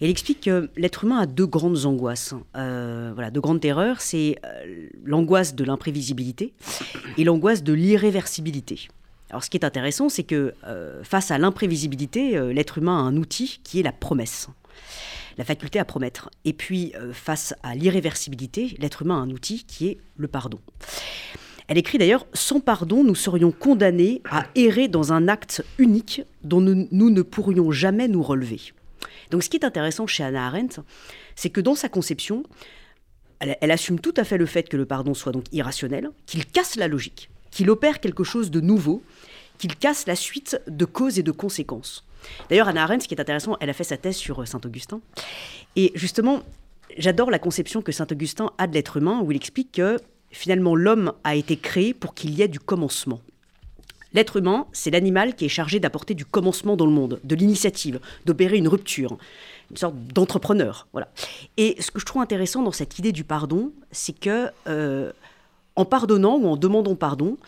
elle explique que l'être humain a deux grandes angoisses. voilà, deux grandes terreurs, c'est l'angoisse de l'imprévisibilité et l'angoisse de l'irréversibilité. Alors, ce qui est intéressant, c'est que face à l'imprévisibilité, l'être humain a un outil qui est la promesse la faculté à promettre. Et puis, euh, face à l'irréversibilité, l'être humain a un outil qui est le pardon. Elle écrit d'ailleurs Sans pardon, nous serions condamnés à errer dans un acte unique dont nous, ne pourrions jamais nous relever. Donc, ce qui est intéressant chez Anna Arendt, c'est que dans sa conception, elle, elle, assume tout à fait le fait que le pardon soit donc irrationnel, qu'il casse la logique, qu'il opère quelque chose de nouveau, qu'il casse la suite de causes et de conséquences. D'ailleurs, Anna Arendt, ce qui est intéressant, elle a fait sa thèse sur euh, Saint-Augustin. Et justement, j'adore la conception que Saint-Augustin a de l'être humain, où il explique que finalement l'homme a été créé pour qu'il y ait du commencement. L'être humain, c'est l'animal qui est chargé d'apporter du commencement dans le monde, de l'initiative, d'opérer une rupture, une sorte d'entrepreneur. Voilà. Et ce que je trouve intéressant dans cette idée du pardon, c'est que euh, en pardonnant ou en demandant pardon,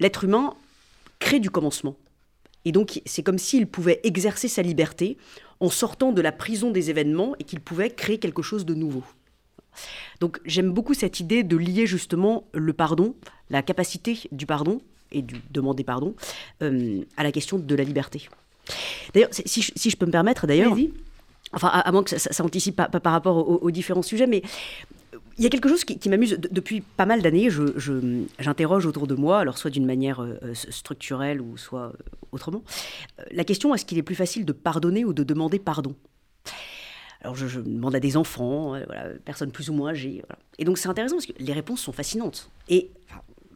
l'être humain crée du commencement. Et donc, c'est comme s'il pouvait exercer sa liberté en sortant de la prison des événements et qu'il pouvait créer quelque chose de nouveau. Donc, j'aime beaucoup cette idée de lier justement le pardon, la capacité du pardon et du demander pardon, euh, à la question de la liberté. D'ailleurs, si, je peux me permettre, d'ailleurs, enfin, à, moins que ça, ça, anticipe pas, par rapport aux, différents sujets, mais il y a quelque chose qui, m'amuse depuis pas mal d'années. J'interroge autour de moi, alors soit d'une manière euh, structurelle ou soit euh, autrement, euh, la question est-ce qu'il est plus facile de pardonner ou de demander pardon? Alors je, demande à des enfants, voilà, personnes plus ou moins âgées. Et donc c'est intéressant parce que les réponses sont fascinantes. Et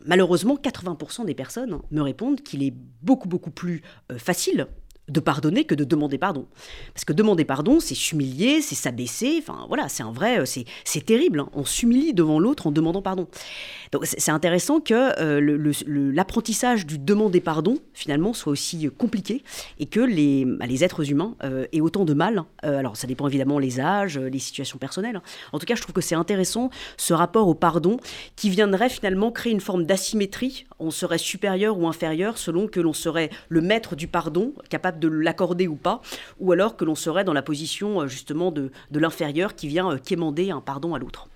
malheureusement, 80% des personnes me répondent qu'il est beaucoup beaucoup plus facile de pardonner que de demander pardon. Parce que demander pardon, c'est s'humilier, c'est s'abaisser, enfin voilà, c'est un vrai, euh, c'est terrible, hein. on s'humilie devant l'autre en demandant pardon. Donc c'est intéressant que euh, l'apprentissage du demander pardon, finalement, soit aussi euh, compliqué et que les, bah, les êtres humains aient autant de mal. alors ça dépend évidemment les âges, les situations personnelles. En tout cas, je trouve que c'est intéressant ce rapport au pardon qui viendrait finalement créer une forme d'asymétrie. On serait supérieur ou inférieur selon que l'on serait le maître du pardon, capable de l'accorder ou pas, ou alors que l'on serait dans la position euh, justement de, l'inférieur qui vient euh, quémander un pardon à l'autre.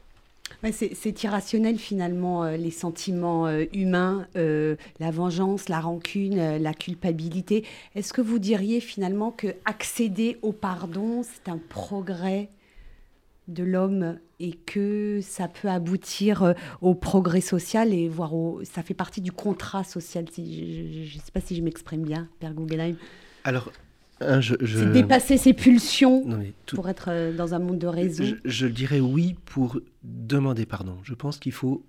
c'est irrationnel finalement, euh, les sentiments humains, la vengeance, la rancune, la culpabilité. Est-ce que vous diriez finalement que accéder au pardon, c'est un progrès de l'homme et que ça peut aboutir au progrès social et voire au, ça fait partie du contrat social. je ne sais pas si je m'exprime bien, Père Guggenheim? Alors, je, C'est dépasser ses pulsions pour être euh, dans un monde de raison. Je, dirais oui pour demander pardon. Je pense qu'il faut,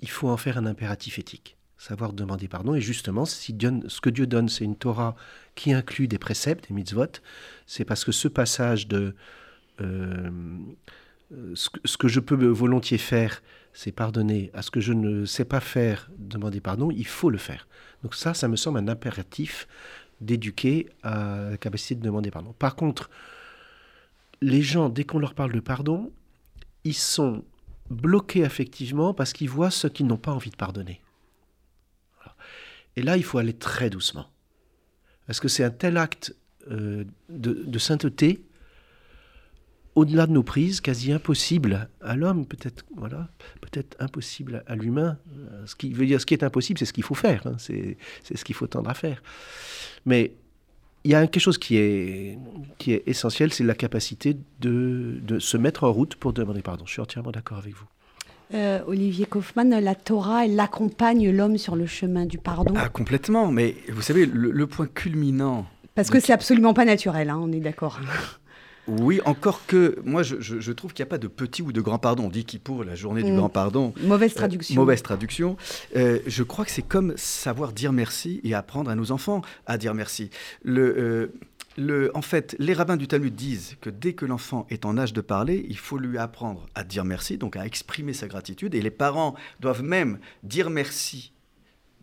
il faut en faire un impératif éthique. Savoir demander pardon. Et justement, si ce que Dieu donne, c'est une Torah qui inclut des préceptes, des mitzvot, c'est parce que ce passage de euh, ce, que, ce, que, je peux volontiers faire, c'est pardonner. À ce que je ne sais pas faire, demander pardon, il faut le faire. Donc ça, ça me semble un impératif d'éduquer à la capacité de demander pardon. Par contre, les gens, dès qu'on leur parle de pardon, ils sont bloqués affectivement parce qu'ils voient ceux qui n'ont pas envie de pardonner. Et là, il faut aller très doucement. Parce que c'est un tel acte euh, de sainteté au-delà de nos prises, quasi impossible à l'homme, peut-être voilà, peut-être impossible à l'humain. Ce qui veut dire, ce qui est impossible, c'est ce qu'il faut faire. Hein. c'est ce qu'il faut tendre à faire. Mais il y a quelque chose qui est, qui est essentiel, c'est la capacité de, de, se mettre en route pour demander pardon. Je suis entièrement d'accord avec vous. Euh, Olivier Kaufmann, la Torah, elle accompagne l'homme sur le chemin du pardon. Ah, complètement. Mais vous savez, le, point culminant. Parce que c'est absolument pas naturel, hein, on est d'accord. Oui, encore que moi je, trouve qu'il n'y a pas de petit ou de grand pardon. On dit qui pour la journée du mm. grand pardon. Mauvaise euh, traduction. mauvaise traduction. Euh, je crois que c'est comme savoir dire merci et apprendre à nos enfants à dire merci. Le, en fait, les rabbins du Talmud disent que dès que l'enfant est en âge de parler, il faut lui apprendre à dire merci, donc à exprimer sa gratitude. Et les parents doivent même dire merci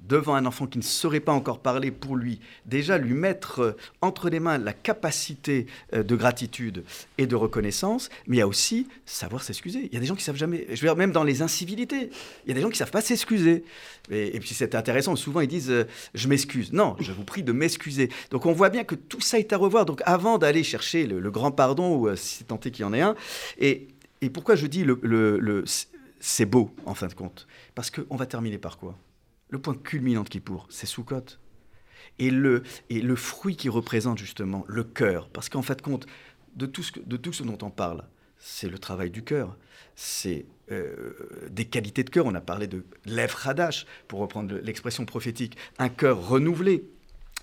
devant un enfant qui ne saurait pas encore parler pour lui, déjà lui mettre euh, entre les mains la capacité euh, de gratitude et de reconnaissance, mais il y a aussi savoir s'excuser. Il y a des gens qui savent jamais, je veux dire, même dans les incivilités, il y a des gens qui savent pas s'excuser. Et, puis c'est intéressant, souvent ils disent euh, je m'excuse. Non, je vous prie de m'excuser. Donc on voit bien que tout ça est à revoir. Donc avant d'aller chercher le, grand pardon, ou si c'est tenté qu'il y en ait un, et, pourquoi je dis le, le c'est beau en fin de compte? Parce qu'on va terminer par quoi? Le point culminant de Kippour, c'est Soukot. Et le, et le fruit qui représente justement le cœur, parce qu'en fait, compte, de tout, ce, de tout ce dont on parle, c'est le travail du cœur, c'est euh, des qualités de cœur. On a parlé de lèvres hadash, pour reprendre l'expression prophétique, un cœur renouvelé.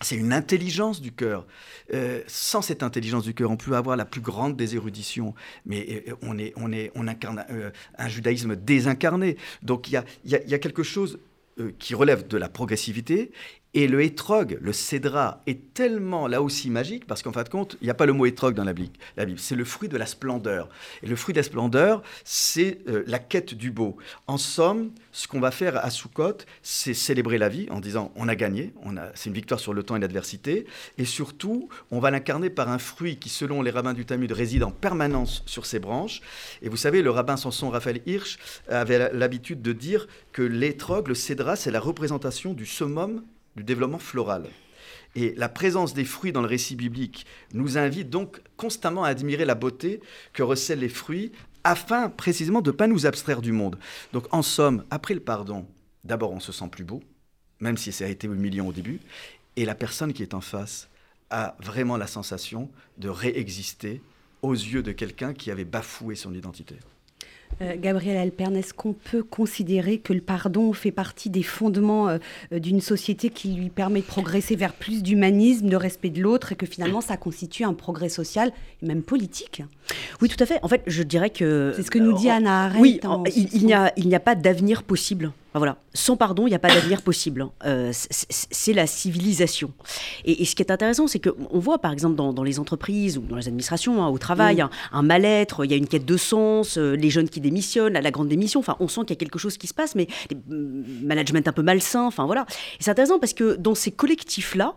C'est une intelligence du cœur. Euh, sans cette intelligence du cœur, on peut avoir la plus grande des éruditions, mais euh, on, est, on, est, on incarne un judaïsme désincarné. Donc il y a, y a quelque chose qui relève de la progressivité. Et le hétrog, le cédra, est tellement là aussi magique, parce qu'en fin de compte, il n'y a pas le mot hétrog dans la Bible. La Bible. C'est le fruit de la splendeur. Et le fruit de la splendeur, c'est euh, la quête du beau. En somme, ce qu'on va faire à Sukkot, c'est célébrer la vie en disant on a gagné, on a, c'est une victoire sur le temps et l'adversité. Et surtout, on va l'incarner par un fruit qui, selon les rabbins du Talmud, réside en permanence sur ses branches. Et vous savez, le rabbin Samson Raphaël Hirsch avait l'habitude de dire que l'étrog, le cédra, c'est la représentation du summum du développement floral. Et la présence des fruits dans le récit biblique nous invite donc constamment à admirer la beauté que recèlent les fruits afin précisément de ne pas nous abstraire du monde. Donc en somme, après le pardon, d'abord on se sent plus beau, même si ça a été humiliant au début, et la personne qui est en face a vraiment la sensation de réexister aux yeux de quelqu'un qui avait bafoué son identité. Euh, Gabriel Alpern, est-ce qu'on peut considérer que le pardon fait partie des fondements euh, d'une société qui lui permet de progresser vers plus d'humanisme, de respect de l'autre, et que finalement ça constitue un progrès social et même politique? Oui, tout à fait. En fait, je dirais que... C'est ce que nous dit euh, Anna Arendt. Oui, il, n'y a, a pas d'avenir possible voilà, sans pardon, il n'y a pas d'avenir possible. Euh, c'est la civilisation. Et, ce qui est intéressant, c'est qu'on voit, par exemple, dans, les entreprises ou dans les administrations, hein, au travail, un, mal-être, il y a une quête de sens, euh, les jeunes qui démissionnent, la grande démission. Enfin, on sent qu'il y a quelque chose qui se passe, mais mm, management un peu malsain. Enfin, voilà. Et c'est intéressant parce que dans ces collectifs-là,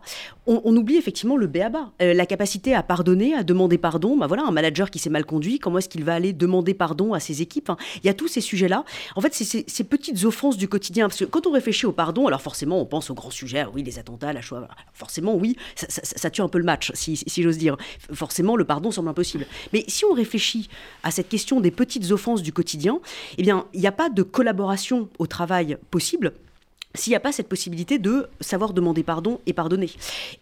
on, oublie effectivement le béaba, euh, la capacité à pardonner, à demander pardon. Bah voilà, un manager qui s'est mal conduit, comment est-ce qu'il va aller demander pardon à ses équipes Il y a tous ces sujets-là. En fait, c'est ces petites offenses du quotidien. Parce que quand on réfléchit au pardon, alors forcément, on pense aux grands sujets, oui, les attentats, la Shoah. Forcément, oui, ça, tue un peu le match, si, si j'ose dire. Forcément, le pardon semble impossible. Mais si on réfléchit à cette question des petites offenses du quotidien, eh bien, il n'y a pas de collaboration au travail possible s'il n'y a pas cette possibilité de savoir demander pardon et pardonner.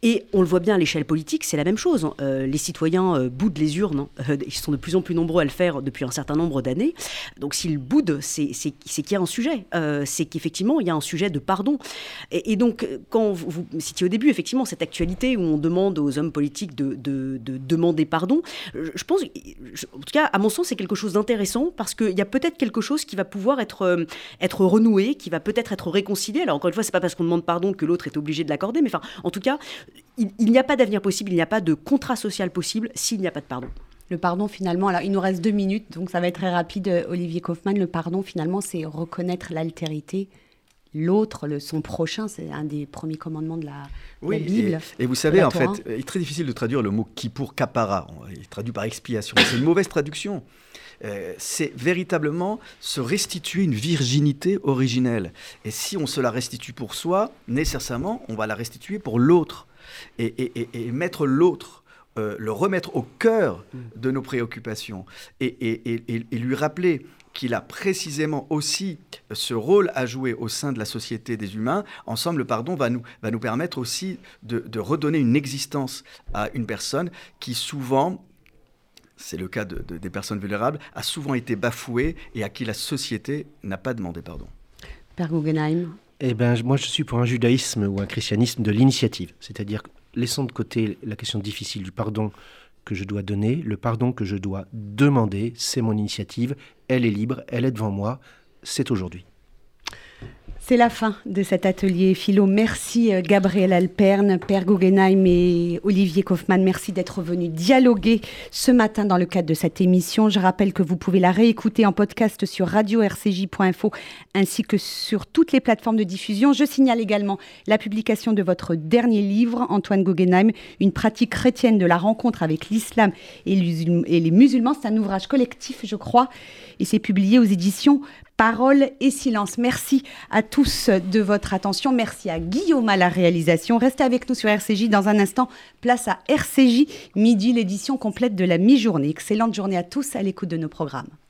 Et on le voit bien à l'échelle politique, c'est la même chose. Euh, les citoyens euh, boudent les urnes, euh, ils sont de plus en plus nombreux à le faire depuis un certain nombre d'années. Donc s'ils boudent, c'est qu'il y a un sujet, c'est qu'effectivement il y a un sujet de pardon. Et, donc quand vous, citiez au début effectivement cette actualité où on demande aux hommes politiques de, demander pardon, je pense, en tout cas à mon sens c'est quelque chose d'intéressant parce qu'il y a peut-être quelque chose qui va pouvoir être renoué, qui va peut-être être réconcilié alors encore une fois, c'est pas parce qu'on demande pardon que l'autre est obligé de l'accorder, mais enfin, en tout cas, il, n'y a pas d'avenir possible, il n'y a pas de contrat social possible s'il n'y a pas de pardon. Le pardon, finalement, alors il nous reste deux minutes, donc ça va être très rapide, euh, Olivier Kaufmann. Le pardon, finalement, c'est reconnaître l'altérité l'autre, son prochain, c'est un des premiers commandements de la, Bible. Et, vous savez, en fait, il est très difficile de traduire le mot qui pour kapara. Il est traduit par expiation. C'est une mauvaise traduction. Euh, c'est véritablement se restituer une virginité originelle. Et si on se la restitue pour soi, nécessairement, on va la restituer pour l'autre. Et, mettre l'autre, euh, le remettre au cœur de nos préoccupations et, lui rappeler qu'il a précisément aussi ce rôle à jouer au sein de la société des humains, ensemble, le pardon va nous, va nous permettre aussi de redonner une existence à une personne qui souvent c'est le cas des personnes vulnérables, a souvent été bafoué et à qui la société n'a pas demandé pardon. Père Guggenheim Eh bien, moi, je suis pour un judaïsme ou un christianisme de l'initiative. C'est-à-dire, laissons de côté la question difficile du pardon que je dois donner, le pardon que je dois demander, c'est mon initiative, elle est libre, elle est devant moi, c'est aujourd'hui. C'est la fin de cet atelier philo. Merci euh, Gabriel Alperne, Père Guggenheim et Olivier Kaufmann. Merci d'être venus dialoguer ce matin dans le cadre de cette émission. Je rappelle que vous pouvez la réécouter en podcast sur radio-rcj.info ainsi que sur toutes les plateformes de diffusion. Je signale également la publication de votre dernier livre, Antoine Guggenheim, Une pratique chrétienne de la rencontre avec l'islam et les musulmans. C'est un ouvrage collectif, je crois, et c'est publié aux éditions Parole et silence. Merci à tous de votre attention. Merci à Guillaume à la réalisation. Restez avec nous sur RCJ dans un instant. Place à RCJ, midi, l'édition complète de la mi-journée. Excellente journée à tous à l'écoute de nos programmes.